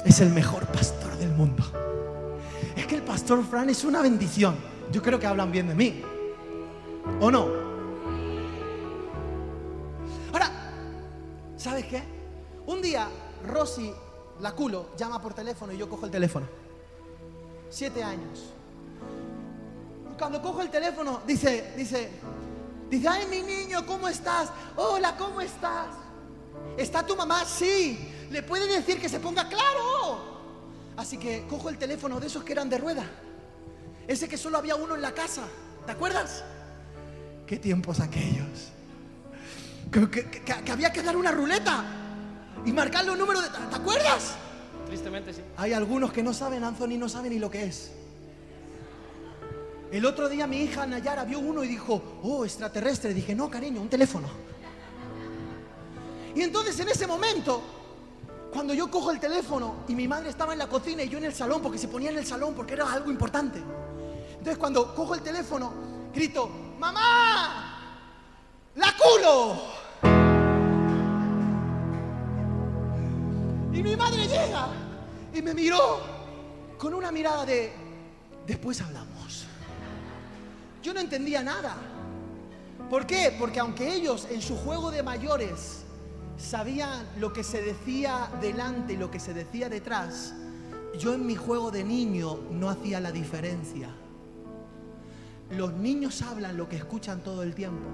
es el mejor pastor del mundo. Es que el pastor Fran es una bendición. Yo creo que hablan bien de mí. ¿O no? Ahora, ¿sabes qué? Un día Rosy, la culo, llama por teléfono y yo cojo el teléfono. Siete años. Cuando cojo el teléfono, dice, dice, dice, ay mi niño, ¿cómo estás? Hola, ¿cómo estás? ¿Está tu mamá? Sí. ¿Le puede decir que se ponga claro? Así que cojo el teléfono de esos que eran de rueda. Ese que solo había uno en la casa. ¿Te acuerdas? ¿Qué tiempos aquellos? Que, que- que- que había que dar una ruleta y marcar los números de... ¿Te acuerdas? Tristemente sí. Hay algunos que no saben, Anthony, no saben ni lo que es. El otro día mi hija Nayara vio uno y dijo, oh, extraterrestre. Dije, no, cariño, un teléfono. Y entonces en ese momento, cuando yo cojo el teléfono y mi madre estaba en la cocina y yo en el salón, porque se ponía en el salón porque era algo importante. Entonces cuando cojo el teléfono, grito, mamá, la culo. Y mi madre llega y me miró con una mirada de, después hablamos. Yo no entendía nada. ¿Por qué? Porque aunque ellos en su juego de mayores sabían lo que se decía delante y lo que se decía detrás, yo en mi juego de niño no hacía la diferencia. Los niños hablan lo que escuchan todo el tiempo.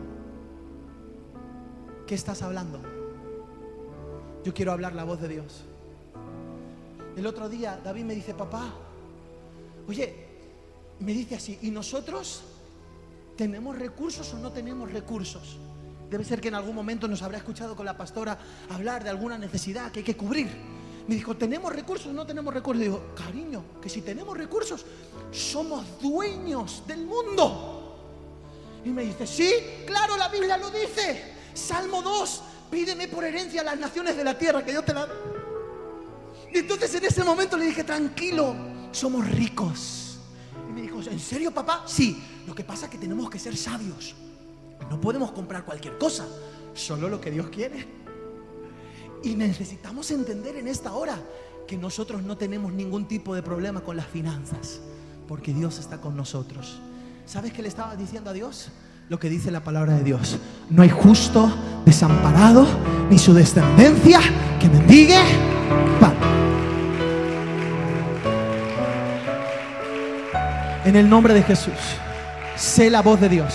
¿Qué estás hablando? Yo quiero hablar la voz de Dios. El otro día David me dice, papá, oye, me dice así, ¿y nosotros tenemos recursos o no tenemos recursos? Debe ser que en algún momento nos habrá escuchado con la pastora hablar de alguna necesidad que hay que cubrir. Me dijo, ¿tenemos recursos o no tenemos recursos? digo, cariño, que si tenemos recursos, somos dueños del mundo. Y me dice, sí, claro, la Biblia lo dice. Salmo 2, pídeme por herencia las naciones de la tierra, que yo te la... Y entonces en ese momento le dije, tranquilo, somos ricos. Y me dijo, ¿en serio, papá? Sí, lo que pasa es que tenemos que ser sabios. No podemos comprar cualquier cosa, solo lo que Dios quiere. Y necesitamos entender en esta hora que nosotros no tenemos ningún tipo de problema con las finanzas, porque Dios está con nosotros. ¿Sabes qué le estaba diciendo a Dios? Lo que dice la palabra de Dios. No hay justo desamparado, ni su descendencia que mendigue pan. En el nombre de Jesús, sé la voz de Dios.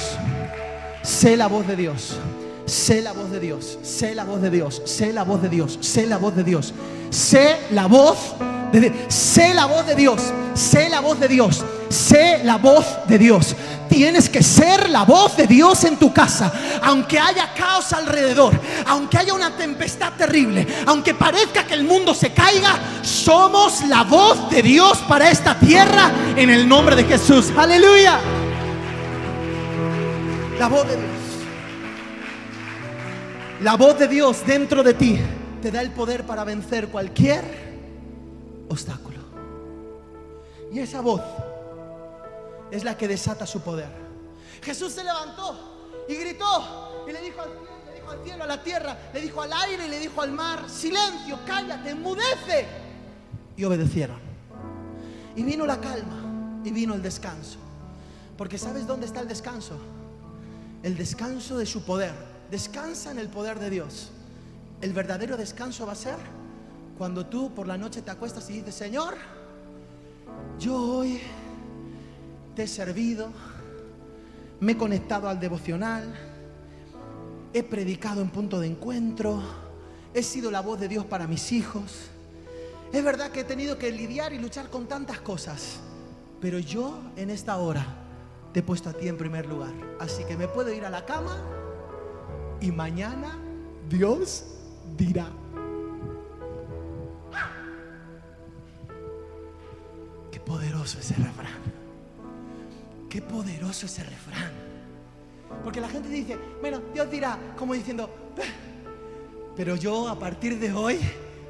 Sé la voz de Dios. Sé la voz de Dios, sé la voz de Dios, sé la voz de Dios, sé la voz de Dios. Sé la voz de Dios, sé la voz de Dios, sé la voz de Dios, sé la voz de Dios. Tienes que ser la voz de Dios en tu casa, aunque haya caos alrededor, aunque haya una tempestad terrible, aunque parezca que el mundo se caiga, somos la voz de Dios para esta tierra en el nombre de Jesús. Aleluya. La voz de Dios. La voz de Dios dentro de ti te da el poder para vencer cualquier obstáculo. Y esa voz es la que desata su poder. Jesús se levantó y gritó y le dijo al cielo, le dijo al cielo, a la tierra, le dijo al aire y le dijo al mar, silencio, cállate, enmudece. Y obedecieron. Y vino la calma y vino el descanso. Porque ¿sabes dónde está el descanso? El descanso de su poder. Descansa en el poder de Dios. El verdadero descanso va a ser cuando tú por la noche te acuestas y dices, Señor, yo hoy te he servido, me he conectado al devocional, he predicado en punto de encuentro, he sido la voz de Dios para mis hijos. Es verdad que he tenido que lidiar y luchar con tantas cosas, pero yo en esta hora te he puesto a ti en primer lugar. Así que me puedo ir a la cama y mañana Dios dirá. Qué poderoso ese refrán. Qué poderoso ese refrán. Porque la gente dice, bueno, Dios dirá, como diciendo, pero yo a partir de hoy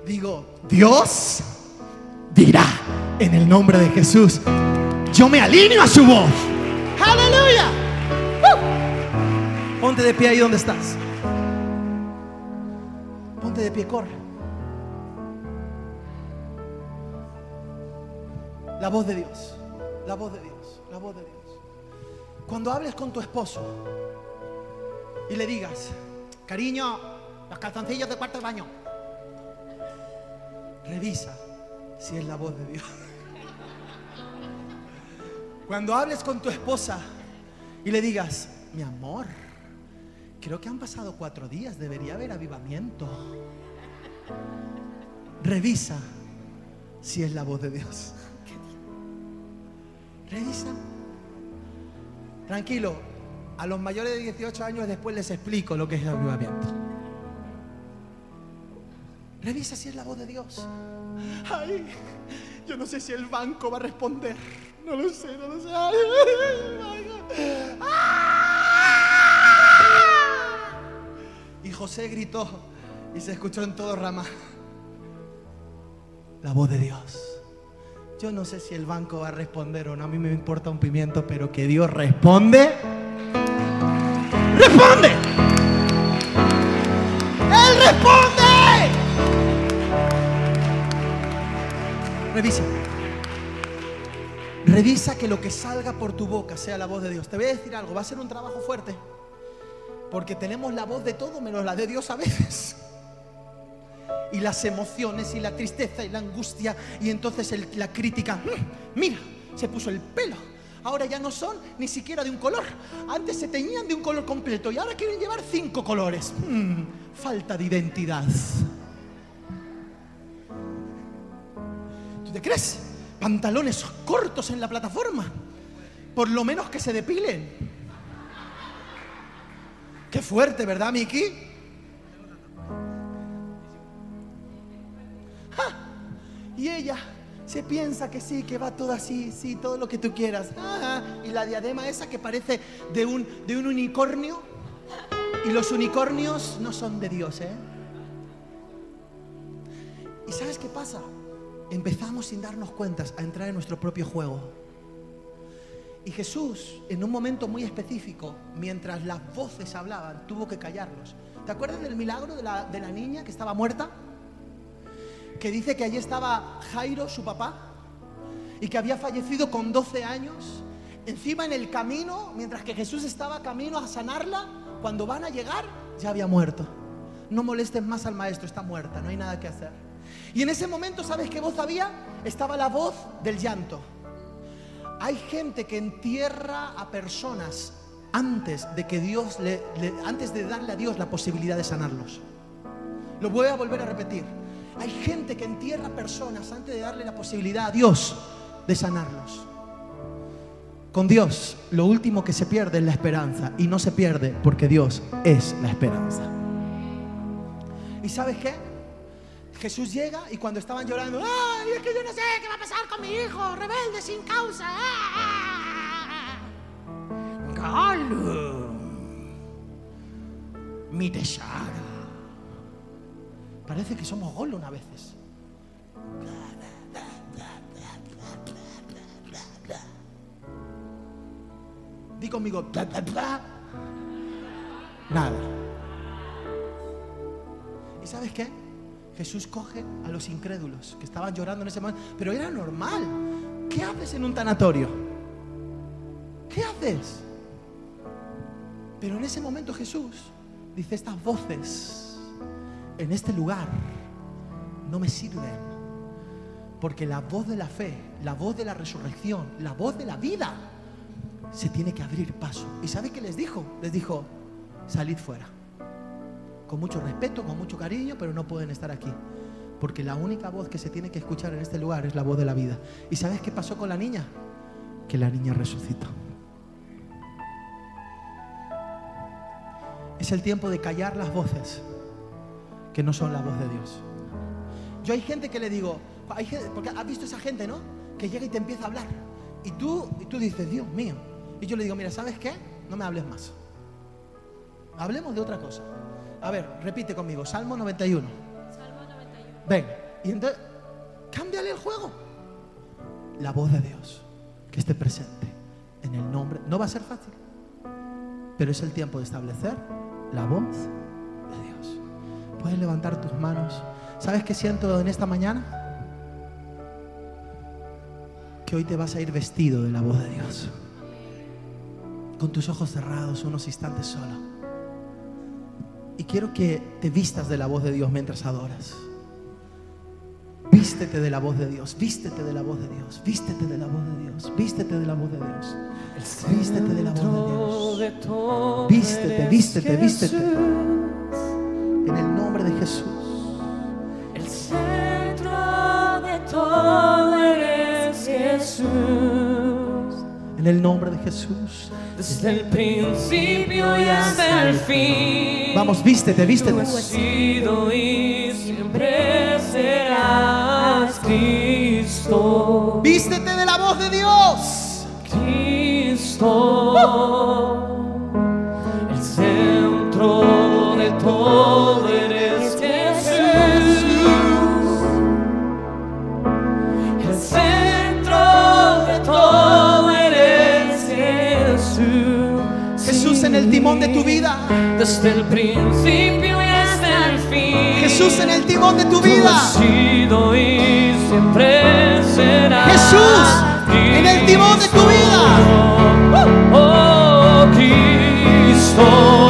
digo, Dios dirá en el nombre de Jesús. Yo me alineo a su voz. Aleluya. Ponte de pie ahí donde estás. Ponte de pie, corre. La voz de Dios. La voz de Dios. La voz de Dios. Cuando hables con tu esposo y le digas, cariño, los calzoncillos de cuarto de baño. Revisa si es la voz de Dios. Cuando hables con tu esposa y le digas, mi amor, creo que han pasado cuatro días, debería haber avivamiento. Revisa si es la voz de Dios. Revisa. Tranquilo, a los mayores de 18 años después les explico lo que es el avivamiento. Revisa si es la voz de Dios. Ay, yo no sé si el banco va a responder. No lo sé, no lo sé. Ay, ay, ay. Y José gritó y se escuchó en todo Rama. La voz de Dios. Yo no sé si el banco va a responder o no. A mí me importa un pimiento, pero que Dios responde. ¡Responde! ¡Él responde! Revisa. Revisa que lo que salga por tu boca sea la voz de Dios. Te voy a decir algo, va a ser un trabajo fuerte. Porque tenemos la voz de todo menos la de Dios a veces. Y las emociones y la tristeza y la angustia y entonces la crítica. "Mm, Mira, se puso el pelo. Ahora ya no son ni siquiera de un color. Antes se teñían de un color completo y ahora quieren llevar cinco colores. Mm, falta de identidad. ¿Tú te crees? Pantalones cortos en la plataforma. Por lo menos que se depilen. Qué fuerte, ¿verdad, Miki? ¡Ja! Y ella se piensa que sí, que va todo así, sí, todo lo que tú quieras. Ah, y la diadema esa que parece de un, de un unicornio. Y los unicornios no son de Dios, ¿eh? ¿Y sabes qué pasa? Empezamos sin darnos cuentas a entrar en nuestro propio juego. Y Jesús, en un momento muy específico, mientras las voces hablaban, tuvo que callarlos. ¿Te acuerdas del milagro de la, de la niña que estaba muerta? Que dice que allí estaba Jairo, su papá, y que había fallecido con 12 años. Encima en el camino, mientras que Jesús estaba camino a sanarla, cuando van a llegar, ya había muerto. No molesten más al maestro, está muerta, no hay nada que hacer. Y en ese momento, ¿sabes qué voz había? Estaba la voz del llanto. Hay gente que entierra a personas antes de que Dios le, antes de darle a Dios la posibilidad de sanarlos. Lo voy a volver a repetir. Hay gente que entierra personas antes de darle la posibilidad a Dios de sanarlos. Con Dios, lo último que se pierde es la esperanza y no se pierde porque Dios es la esperanza. ¿Y sabes qué? Jesús llega y cuando estaban llorando, ¡ay, es que yo no sé qué va a pasar con mi hijo, rebelde sin causa! ¡Ah! Gollum, mi tesoro. Parece que somos Gollum a veces. Di conmigo. Nada. ¿Y sabes qué? Jesús coge a los incrédulos que estaban llorando en ese momento, pero era normal. ¿Qué haces en un tanatorio? ¿Qué haces? Pero en ese momento Jesús dice, estas voces en este lugar no me sirven. Porque la voz de la fe, la voz de la resurrección, la voz de la vida, se tiene que abrir paso. ¿Y sabe qué les dijo? Les dijo, salid fuera. Con mucho respeto, con mucho cariño, pero no pueden estar aquí. Porque la única voz que se tiene que escuchar en este lugar es la voz de la vida. ¿Y sabes qué pasó con la niña? Que la niña resucitó. Es el tiempo de callar las voces que no son la voz de Dios. Yo hay gente que le digo, porque has visto esa gente, ¿no? Que llega y te empieza a hablar. Y tú, y tú dices, Dios mío. Y yo le digo, mira, ¿sabes qué? No me hables más. Hablemos de otra cosa. A ver, repite conmigo, Salmo 91. Ven, y entonces, cámbiale el juego. La voz de Dios, que esté presente en el nombre. No va a ser fácil, pero es el tiempo de establecer la voz de Dios. Puedes levantar tus manos. ¿Sabes qué siento en esta mañana? Que hoy te vas a ir vestido de la voz de Dios. Con tus ojos cerrados, unos instantes solo. Y quiero que te vistas de la voz de Dios mientras adoras. Vístete de la voz de Dios, vístete de la voz de Dios, vístete de la voz de Dios, vístete de la voz de Dios. Vístete de la voz de Dios. Vístete, vístete, vístete. En el nombre de Jesús. El centro de todo eres Jesús. En el nombre de Jesús. Desde el principio y hasta el fin. Vamos, vístete, Tú vístete. has sido y siempre serás Cristo. Vístete de la voz de Dios. Cristo, el centro de todo timón de tu vida. Desde el principio y hasta el fin. Jesús en el timón de tu vida. sido y siempre serás. Jesús en el timón de tu vida. Oh, Cristo,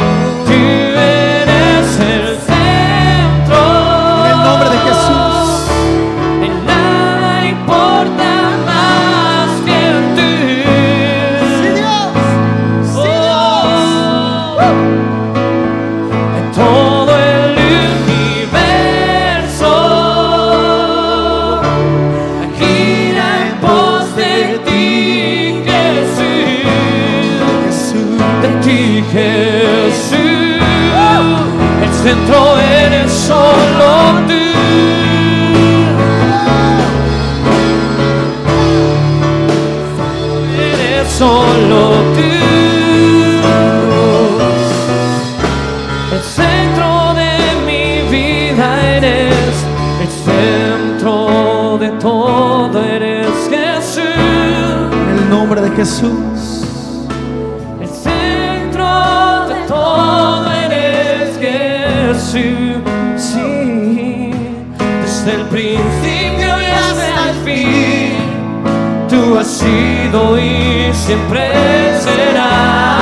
Jesús. El centro de todo eres Jesús, sí. Desde el principio y hasta el fin, tú has sido y siempre serás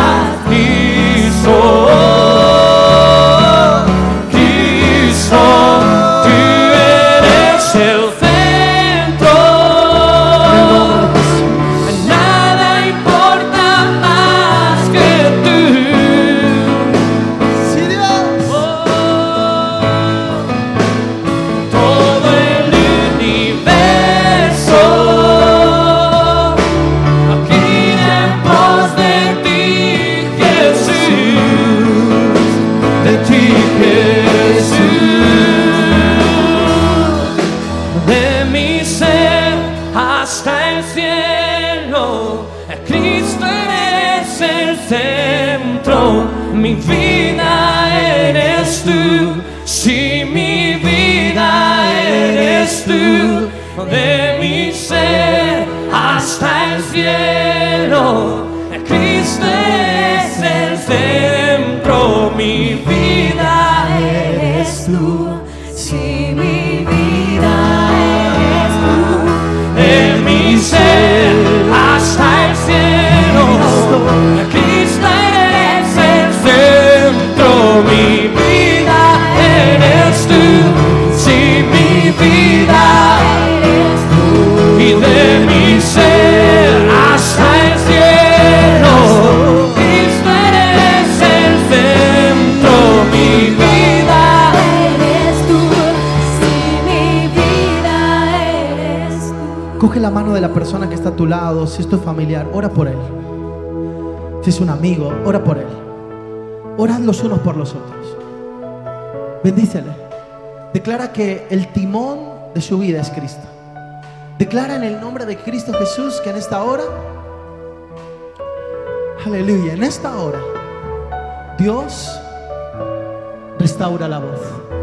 Coge la mano de la persona que está a tu lado, si es tu familiar, ora por él. Si es un amigo, ora por él. Orad los unos por los otros. Bendícele. Declara que el timón de su vida es Cristo. Declara en el nombre de Cristo Jesús que en esta hora, aleluya, en esta hora, Dios restaura la voz.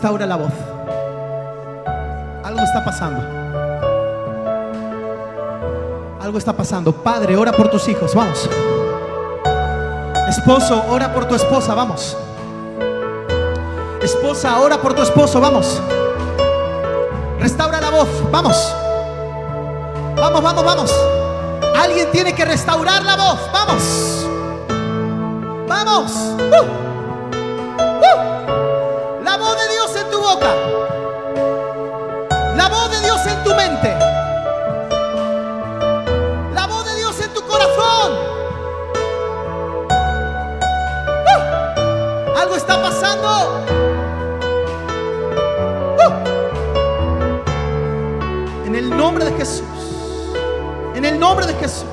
restaura la voz. Algo está pasando. Algo está pasando. Padre, ora por tus hijos, vamos. Esposo, ora por tu esposa, vamos. Esposa, ora por tu esposo, vamos. Restaura la voz, vamos. Vamos, vamos, vamos. Alguien tiene que restaurar la voz, vamos. Vamos. Uh. nombre de Jesús.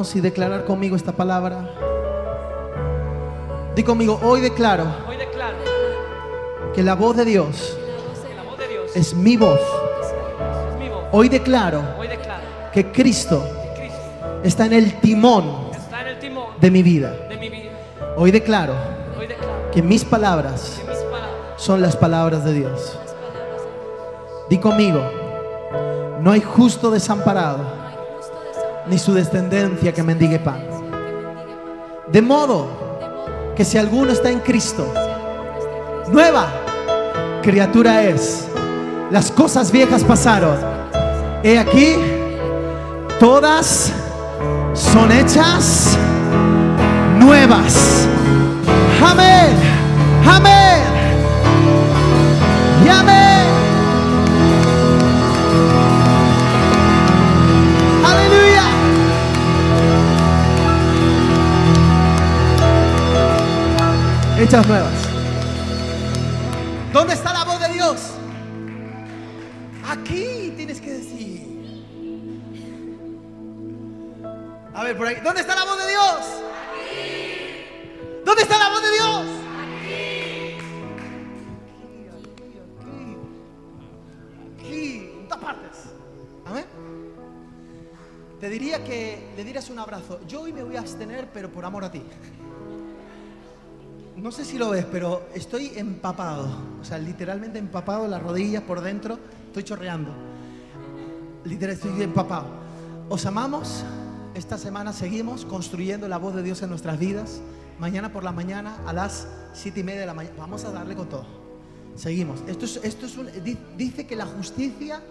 Manos y declarar conmigo esta palabra? Di conmigo, hoy declaro Hoy declaro que la voz de Dios que la voz de Dios es mi voz. es mi voz. Hoy declaro Hoy declaro que Cristo que Cristo está en el timón está en el timón de mi vida. de mi vida. Hoy declaro Hoy declaro que mis palabras que mis palabras son las palabras de Dios. Di conmigo, no hay justo desamparado, ni su descendencia que mendigue pan. De modo que si alguno está en Cristo, nueva criatura es. Las cosas viejas pasaron. He aquí, todas son hechas nuevas. Amén. Amén. Y amén. Hechas nuevas. ¿Dónde está la voz de Dios? Aquí tienes que decir. A ver, por ahí. ¿Dónde está la voz de Dios? ¿Dónde está la voz de Dios? Aquí, aquí, en todas partes. Amén. Te diría que le dieras un abrazo. Yo hoy me voy a abstener, pero por amor a ti. No sé si lo ves, pero estoy empapado. O sea, literalmente empapado, las rodillas por dentro. Estoy chorreando. Literal, estoy empapado. Os amamos. Esta semana seguimos construyendo la voz de Dios en nuestras vidas. Mañana por la mañana a las siete y media de la mañana. Vamos a darle con todo. Seguimos. Esto es, esto es un- di- dice que la justicia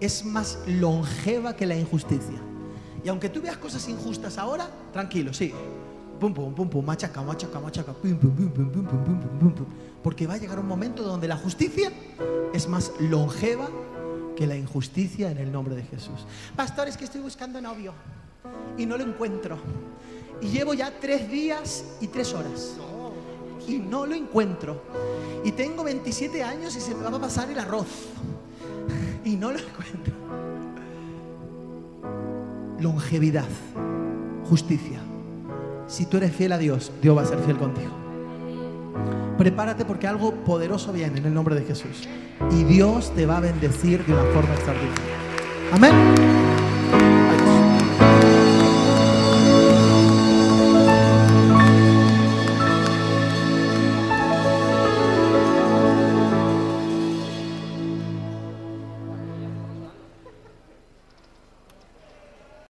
es más longeva que la injusticia. Y aunque tú veas cosas injustas ahora, tranquilo, sí. Pum, pum, pum, pum, machaca, machaca, machaca, pum, pum, pum, pum, pum, pum, pum, pum, pum. Porque va a llegar un momento donde la justicia es más longeva que la injusticia en el nombre de Jesús. Pastor, es que estoy buscando novio y no lo encuentro. Y llevo ya tres días y tres horas. Y no lo encuentro. Y tengo 27 años y se me va a pasar el arroz. Y no lo encuentro. Longevidad, justicia. Si tú eres fiel a Dios, Dios va a ser fiel contigo. Prepárate porque algo poderoso viene en el nombre de Jesús. Y Dios te va a bendecir de una forma extraordinaria. Amén.